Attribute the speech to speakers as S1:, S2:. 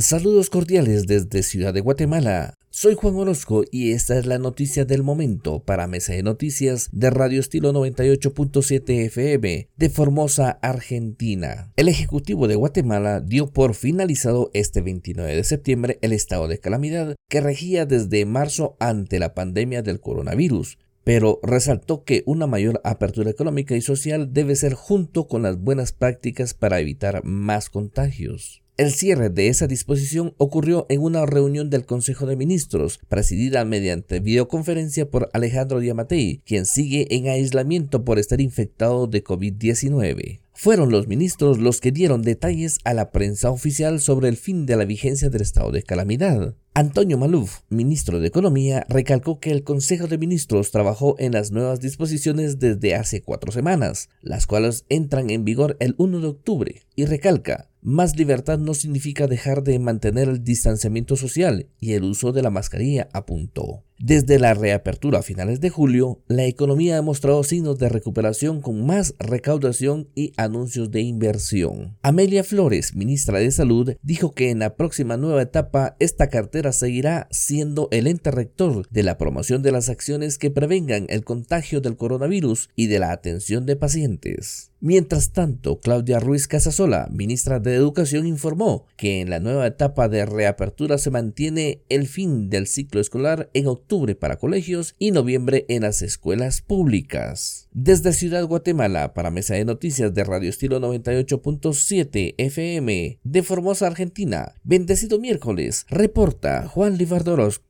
S1: Saludos cordiales desde Ciudad de Guatemala. Soy Juan Orozco y esta es la noticia del momento para Mesa de Noticias de Radio Estilo 98.7 FM de Formosa, Argentina. El Ejecutivo de Guatemala dio por finalizado este 29 de septiembre el estado de calamidad que regía desde marzo ante la pandemia del coronavirus pero resaltó que una mayor apertura económica y social debe ser junto con las buenas prácticas para evitar más contagios. El cierre de esa disposición ocurrió en una reunión del Consejo de Ministros, presidida mediante videoconferencia por Alejandro Diamatei, quien sigue en aislamiento por estar infectado de COVID-19. Fueron los ministros los que dieron detalles a la prensa oficial sobre el fin de la vigencia del estado de calamidad. Antonio Maluf, ministro de Economía, recalcó que el Consejo de Ministros trabajó en las nuevas disposiciones desde hace cuatro semanas, las cuales entran en vigor el 1 de octubre, y recalca, más libertad no significa dejar de mantener el distanciamiento social y el uso de la mascarilla, apuntó. Desde la reapertura a finales de julio, la economía ha mostrado signos de recuperación con más recaudación y anuncios de inversión. Amelia Flores, ministra de Salud, dijo que en la próxima nueva etapa esta cartera seguirá siendo el ente rector de la promoción de las acciones que prevengan el contagio del coronavirus y de la atención de pacientes. Mientras tanto, Claudia Ruiz Casasola, ministra de Educación, informó que en la nueva etapa de reapertura se mantiene el fin del ciclo escolar en octubre para colegios y noviembre en las escuelas públicas. Desde Ciudad Guatemala, para Mesa de Noticias de Radio Estilo 98.7 FM de Formosa, Argentina, bendecido miércoles, reporta Juan Livardoros